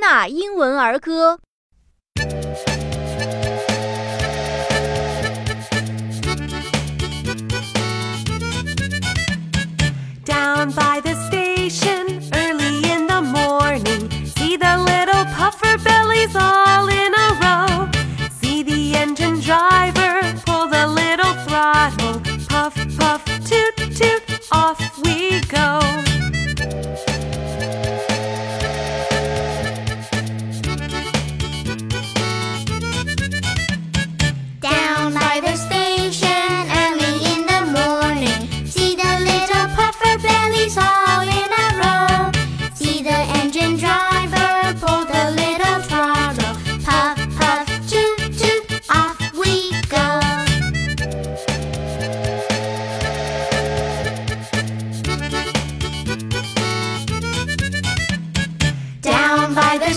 纳英文儿歌》。Down by the stairs. by their